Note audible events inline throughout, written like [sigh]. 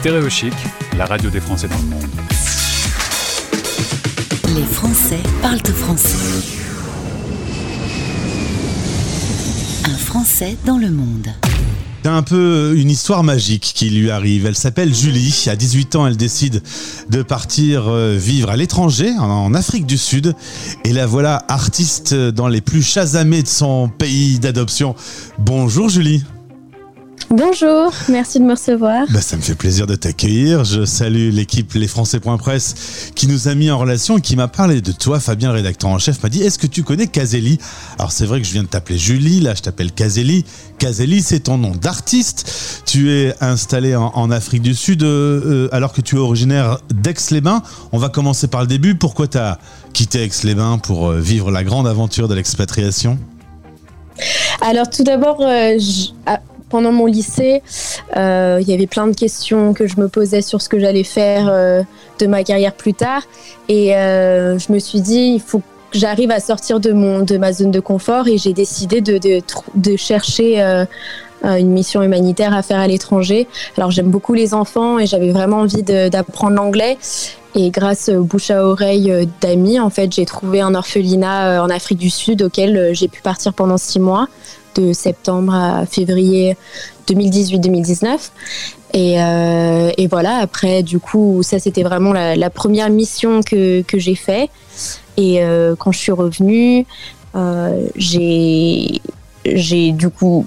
Stéréochic, la radio des Français dans le monde. Les Français parlent français. Un Français dans le monde. C'est un peu une histoire magique qui lui arrive. Elle s'appelle Julie. À 18 ans, elle décide de partir euh, vivre à l'étranger, en Afrique du Sud. Et la voilà artiste dans les plus chasamés de son pays d'adoption. Bonjour Julie. Bonjour, merci de me recevoir. Bah, ça me fait plaisir de t'accueillir. Je salue l'équipe Les Presse qui nous a mis en relation et qui m'a parlé de toi. Fabien, rédacteur en chef, m'a dit Est-ce que tu connais Caselli? Alors, c'est vrai que je viens de t'appeler Julie, là, je t'appelle Caselli. Caselli, c'est ton nom d'artiste. Tu es installé en, Afrique du Sud euh, euh, alors que tu es originaire d'Aix-les-Bains. On va commencer par le début. Pourquoi tu as quitté Aix-les-Bains pour euh, vivre la grande aventure de l'expatriation? Alors tout d'abord, ah, pendant mon lycée, euh, il y avait plein de questions que je me posais sur ce que j'allais faire euh, de ma carrière plus tard. Et euh, je me suis dit, il faut que j'arrive à sortir de, mon, de ma zone de confort. Et j'ai décidé de, de, de chercher une mission humanitaire à faire à l'étranger. Alors j'aime beaucoup les enfants et j'avais vraiment envie d'apprendre l'anglais. Et grâce au bouche à oreille d'amis, en fait, j'ai trouvé un orphelinat en Afrique du Sud auquel j'ai pu partir pendant six mois septembre à février 2018-2019. Euh, et, voilà, après, du coup, ça c'était vraiment la, première mission que, j'ai fait. Et euh, quand je suis revenue, euh, j'ai du coup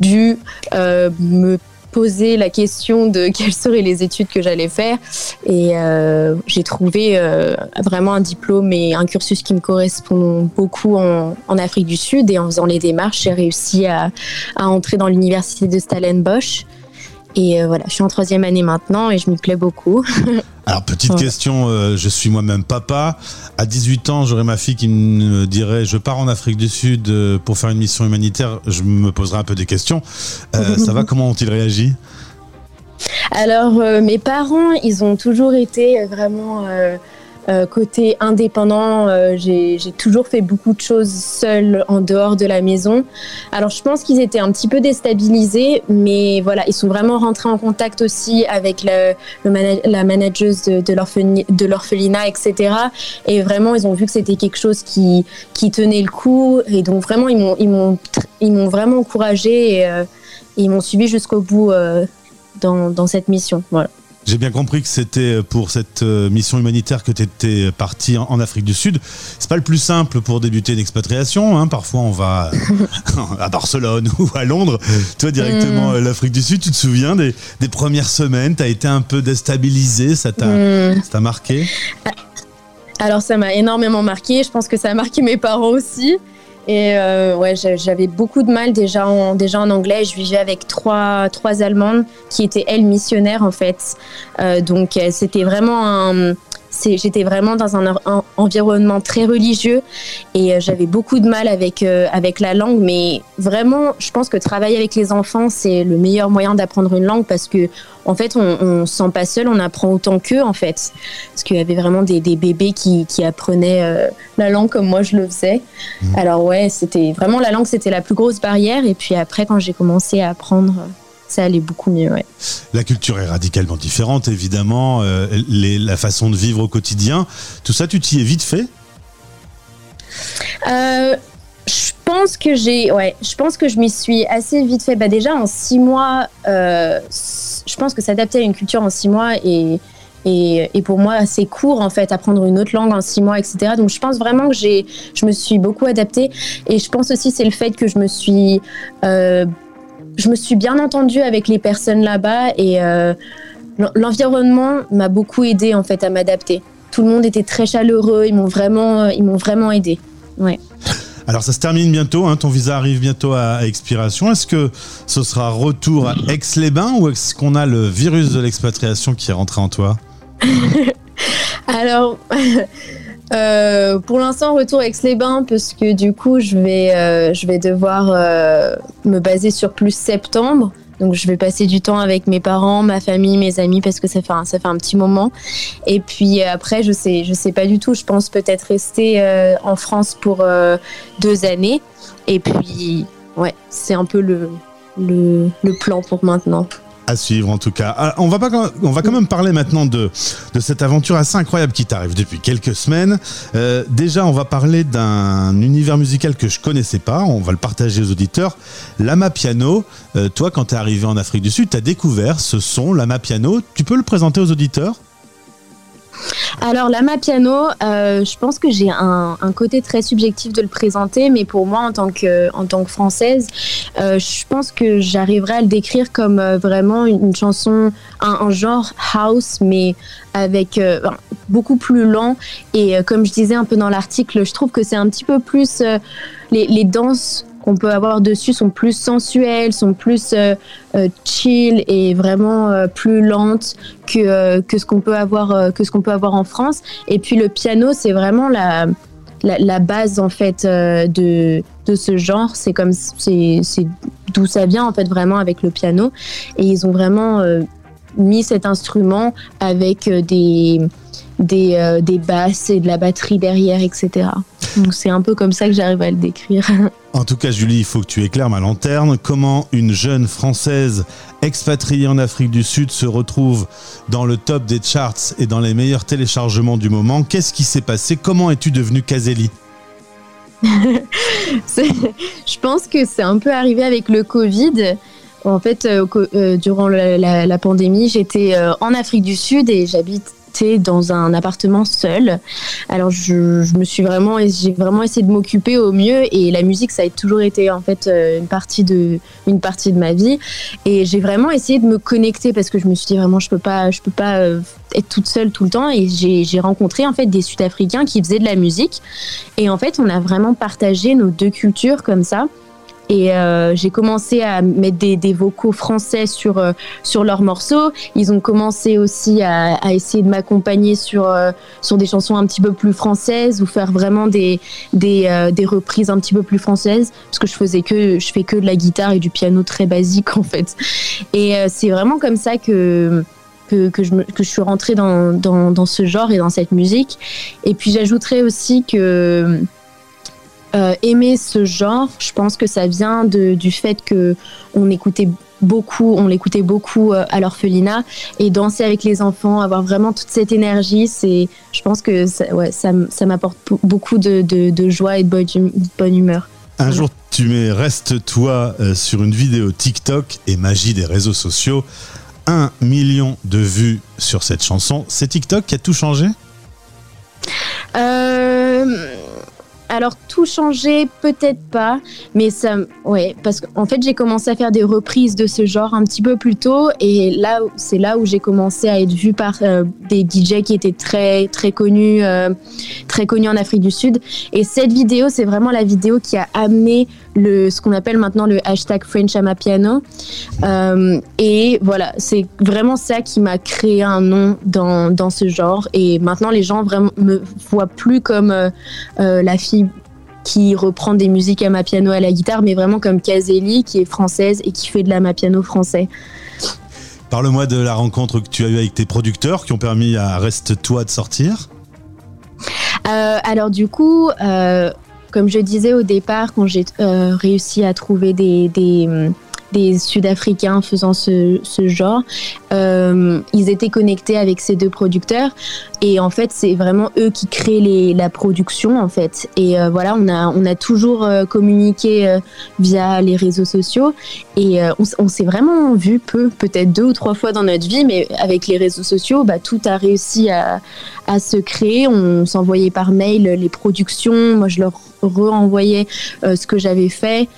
dû me poser la question de [laughs] quelles seraient les études que j'allais faire. Et euh, j'ai trouvé euh, vraiment un diplôme et un cursus qui me correspond beaucoup en, Afrique du Sud. Et en faisant les démarches, j'ai réussi à, à, entrer dans l'université de Stellenbosch. Et euh, voilà, je suis en troisième année maintenant et je m'y plais beaucoup. [laughs] Alors, petite question, euh, je suis moi-même papa. À 18 ans, j'aurais ma fille qui me dirait Je pars en Afrique du Sud euh, pour faire une mission humanitaire. Je me poserai un peu des questions. [laughs] ça va Comment ont-ils réagi? Alors, mes parents, ils ont toujours été vraiment euh, côté indépendant, euh, j'ai toujours fait beaucoup de choses seule en dehors de la maison. Alors je pense qu'ils étaient un petit peu déstabilisés, mais voilà, ils sont vraiment rentrés en contact aussi avec la manageuse de, de l'orphelinat, etc. Et vraiment, ils ont vu que c'était quelque chose qui, qui tenait le coup. Et donc vraiment, ils m'ont vraiment encouragé et, euh, ils m'ont suivi jusqu'au bout dans, dans cette mission. Voilà. J'ai bien compris que c'était pour cette euh, mission humanitaire que tu étais parti en Afrique du Sud. C'est pas le plus simple pour débuter une expatriation. Hein. Parfois, on va [laughs] [laughs] à Barcelone ou à Londres. Toi, directement, mm. l'Afrique du Sud, tu te souviens des, premières semaines? Tu as été un peu déstabilisé? Ça t'a mm. marqué? Alors, ça m'a énormément marqué. Je pense que ça a marqué mes parents aussi. Et euh, ouais, j'avais beaucoup de mal déjà en, déjà en anglais. Je vivais avec trois, trois Allemandes qui étaient, elles, missionnaires en fait. Euh, donc euh, c'était vraiment un j'étais vraiment dans un, environnement très religieux et euh, j'avais beaucoup de mal avec, euh, avec la langue. Mais vraiment, je pense que travailler avec les enfants, c'est le meilleur moyen d'apprendre une langue parce que, en fait, on ne se sent pas seul, on apprend autant qu'eux, en fait. Parce qu'il y avait vraiment des, des bébés qui, qui apprenaient euh, la langue comme moi je le faisais. Mmh. Alors, ouais, c'était vraiment la langue, c'était la plus grosse barrière. Et puis après, quand j'ai commencé à apprendre ça allait beaucoup mieux. Ouais. La culture est radicalement différente, évidemment. Euh, la façon de vivre au quotidien, tout ça, tu t'y es vite fait? Euh, Je pense que j'ai, ouais, je pense que je m'y suis assez vite fait. Bah déjà en six mois, euh, je pense que s'adapter à une culture en six mois et et, pour moi assez court en fait apprendre une autre langue en six mois etc donc je pense vraiment que j'ai je me suis beaucoup adaptée et je pense aussi c'est le fait que je me suis je me suis bien entendue avec les personnes là-bas et euh, l'environnement m'a beaucoup aidé en fait à m'adapter. Tout le monde était très chaleureux, ils m'ont vraiment, euh, ils m'ont vraiment aidé. Ouais. Alors ça se termine bientôt, hein, ton visa arrive bientôt à, expiration. Est-ce que ce sera retour à Aix-les-Bains ou est-ce qu'on a le virus de l'expatriation qui est rentré en toi? [laughs] Alors, [laughs] Euh, pour l'instant, retour Aix-les-Bains parce que du coup, je vais, euh, je vais devoir euh, me baser sur plus septembre. Donc, je vais passer du temps avec mes parents, ma famille, mes amis parce que ça fait un, ça fait un petit moment. Et puis après, je sais, je sais pas du tout. Je pense peut-être rester en France pour deux années. Et puis, ouais, c'est un peu le, le, le plan pour maintenant. À suivre en tout cas. Ah, on va, pas, on va quand même parler maintenant de, de cette aventure assez incroyable qui t'arrive depuis quelques semaines. Euh, déjà, on va parler d'un univers musical que je connaissais pas. On va le partager aux auditeurs. Lama Piano. Euh, toi, quand tu es arrivé en Afrique du Sud, tu as découvert ce son, Lama Piano. Tu peux le présenter aux auditeurs? Alors, Lama Piano, euh, je pense que j'ai un, côté très subjectif de le présenter, mais pour moi, en tant que, en tant que française, euh, je pense que j'arriverai à le décrire comme euh, vraiment une, chanson, un, genre house, mais avec beaucoup plus lent. Et comme je disais un peu dans l'article, je trouve que c'est un petit peu plus les danses qu'on peut avoir dessus sont plus sensuelles, sont plus euh, euh, chill et vraiment euh, plus lentes que, que ce qu'on peut avoir que ce qu'on peut avoir en France. Et puis le piano, c'est vraiment la, la, base en fait de, de ce genre. C'est comme c'est d'où ça vient en fait vraiment avec le piano. Et ils ont vraiment mis cet instrument avec des des, des basses et de la batterie derrière, etc. Donc c'est un peu comme ça que j'arrive à le décrire. [laughs] En tout cas, Julie, il faut que tu éclaires ma lanterne. Comment une jeune Française expatriée en Afrique du Sud se retrouve dans le top des charts et dans les meilleurs téléchargements du moment? Qu'est-ce qui s'est passé? Comment es-tu devenue Kazeli [laughs] Je pense que c'est un peu arrivé avec le Covid. En fait, euh, euh, durant la pandémie, j'étais euh, en Afrique du Sud et j'habite dans un appartement seul. Alors je, me suis vraiment, j'ai vraiment essayé de m'occuper au mieux et la musique ça a toujours été en fait euh, une partie de, une partie de ma vie et j'ai vraiment essayé de me connecter parce que je me suis dit vraiment je peux pas, je peux pas euh, être toute seule tout le temps et j'ai rencontré en fait des Sud-Africains qui faisaient de la musique et en fait on a vraiment partagé nos deux cultures comme ça. Et euh, j'ai commencé à mettre des, vocaux français sur, euh, sur leurs morceaux. Ils ont commencé aussi à, essayer de m'accompagner sur, euh, sur des chansons un petit peu plus françaises ou faire vraiment des, des, reprises un petit peu plus françaises. Parce que je faisais que, je fais que de la guitare et du piano très basique [laughs] en fait. Et c'est vraiment comme ça que. Que, que, je, que je suis rentrée dans, dans, dans ce genre et dans cette musique. Et puis j'ajouterais aussi que euh, aimer ce genre, je pense que ça vient de, du fait que on écoutait beaucoup, on l'écoutait beaucoup euh, à l'orphelinat et danser avec les enfants, avoir vraiment toute cette énergie, c'est, je pense que ça, ouais, ça, ça m'apporte beaucoup de, de, de, joie et de bonne, humeur. Un jour, tu mets Reste-toi euh, sur une vidéo TikTok et magie des réseaux sociaux. Un million de vues sur cette chanson. C'est TikTok qui a tout changé? Alors tout changer, peut-être pas, mais ça, ouais, parce qu'en fait j'ai commencé à faire des reprises de ce genre un petit peu plus tôt, et là c'est là où j'ai commencé à être vue par euh, des DJ qui étaient très très connus, euh, très connus en Afrique du Sud. Et cette vidéo, c'est vraiment la vidéo qui a amené le ce qu'on appelle maintenant le hashtag French Amapiano. Euh, et voilà, c'est vraiment ça qui m'a créé un nom dans, dans ce genre. Et maintenant les gens vraiment me voient plus comme euh, la fille qui reprend des musiques à ma piano à la guitare, mais vraiment comme Kazeli, qui est française et qui fait de la ma piano français. Parle-moi de la rencontre que tu as eue avec tes producteurs qui ont permis à Reste-toi de sortir. Euh, alors du coup, euh, comme je disais au départ, quand j'ai euh, réussi à trouver des, des des Sud-Africains faisant ce, genre. Euh, ils étaient connectés avec ces deux producteurs et en fait c'est vraiment eux qui créent la production en fait. Et euh, voilà, on a on a toujours euh, communiqué via les réseaux sociaux et on, on s'est vraiment vu peu, peut-être deux ou trois fois dans notre vie, mais avec les réseaux sociaux, bah, tout a réussi à, à se créer. On s'envoyait par mail les productions, moi je leur renvoyais ce que j'avais fait.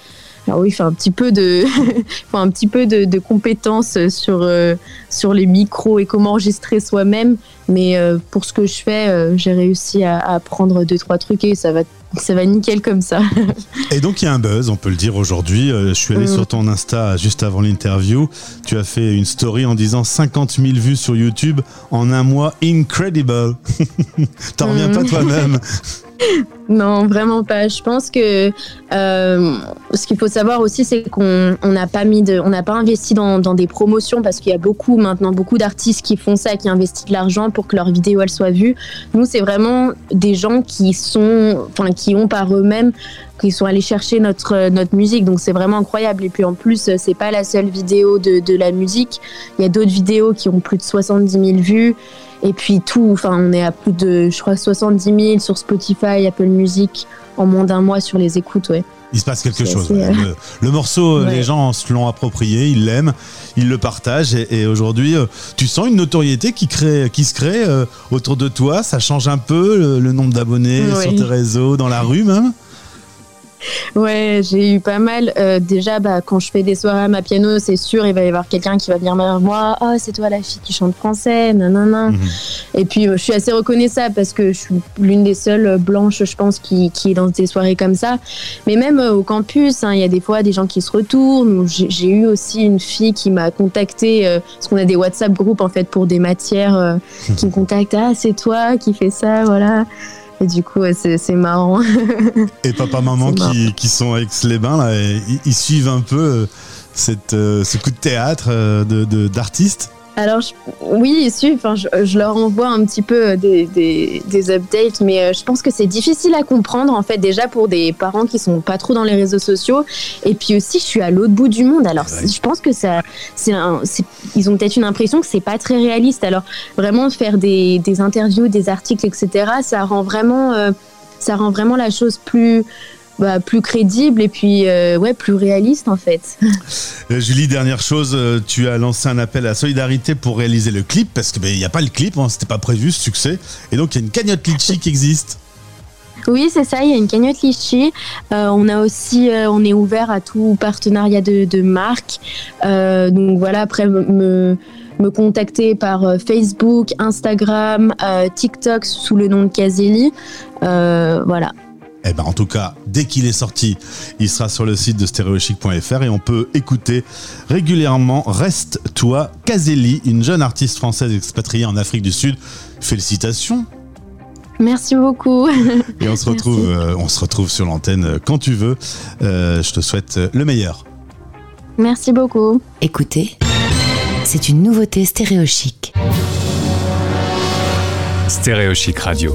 Alors oui, il faut un petit peu de, [laughs] faut un petit peu de, de compétences sur, euh, sur les micros et comment enregistrer soi-même. Mais euh, pour ce que je fais, euh, j'ai réussi à, à, apprendre deux, trois trucs et ça va, ça va nickel comme ça. et donc il y a un buzz, on peut le dire aujourd'hui. je suis allé mm. sur ton Insta juste avant l'interview. Tu as fait une story en disant 50 000 vues sur YouTube en un mois. Incredible [laughs] T'en reviens mm. pas toi-même [laughs] Non, vraiment pas. Je pense que euh, ce qu'il faut savoir aussi, c'est qu'on n'a pas mis de, on n'a pas investi dans, des promotions parce qu'il y a beaucoup maintenant beaucoup d'artistes qui font ça, qui investissent de l'argent pour que leur vidéo elle soit vue. Nous, c'est vraiment des gens qui sont, enfin, qui ont par eux-mêmes qui sont allés chercher notre notre musique. Donc c'est vraiment incroyable. Et puis en plus, c'est pas la seule vidéo de, de la musique. Il y a d'autres vidéos qui ont plus de 70 000 vues. Et puis tout, enfin, on est à plus de, je crois, 70 000 sur Spotify, Apple Music, en moins d'un mois sur les écoutes, ouais. Il se passe quelque chose. Euh, le, morceau, les gens se l'ont approprié, ils l'aiment, ils le partagent. Et, aujourd'hui, euh, tu sens une notoriété qui, crée, qui se crée euh, autour de toi. Ça change un peu le, nombre d'abonnés sur tes réseaux, dans la rue même? Ouais, j'ai eu pas mal. Euh, déjà, bah, quand je fais des soirées à ma piano, c'est sûr, il va y avoir quelqu'un qui va venir vers moi. Oh, c'est toi la fille qui chante français, nanana. Mhm. Et puis, euh, je suis assez reconnaissable parce que je suis l'une des seules blanches, je pense, qui, qui est dans des soirées comme ça. Mais même euh, au campus, hein, il y a des fois des gens qui se retournent. J'ai eu aussi une fille qui m'a contacté, parce qu'on a des WhatsApp groupes en fait pour des matières, [laughs] qui me contactent. Ah, c'est toi qui fais ça, voilà. Et du coup, c'est marrant. Et papa, maman qui, qui, sont avec les bains là, ils, suivent un peu euh, cette, euh, ce coup de théâtre euh, d'artistes alors oui, enfin, je, leur envoie un petit peu euh, des, des, updates, mais euh, je pense que c'est difficile à comprendre en fait déjà pour des parents qui sont pas trop dans les réseaux sociaux. Et puis aussi, je suis à l'autre bout du monde. Alors je pense que ça, c'est ils ont peut-être une impression que c'est pas très réaliste. Alors vraiment faire des, des, interviews, des articles, etc. Ça rend vraiment, euh, ça rend vraiment la chose plus bah, plus crédible et puis euh, ouais plus réaliste en fait. Euh, Julie, dernière chose, euh, tu as lancé un appel à solidarité pour réaliser le clip parce que ben, il n'y a pas le clip, hein, c'était pas prévu ce succès et donc il y a une cagnotte Litchi qui existe. Oui, c'est ça, il y a une cagnotte Litchi. on a aussi, on est ouvert à tout partenariat de, de marque. donc voilà, après me, me contacter par Facebook, Instagram, TikTok sous le nom de Kazeli. voilà. Eh ben, en tout cas, dès qu'il est sorti, il sera sur le site de stéréochic.fr et on peut écouter régulièrement Reste toi, Kazeli, une jeune artiste française expatriée en Afrique du Sud. Félicitations. Merci beaucoup. Et on se retrouve, euh, on se retrouve sur l'antenne quand tu veux. Euh, je te souhaite le meilleur. Merci beaucoup. Écoutez, c'est une nouveauté stéréochic. Stéréochic Radio.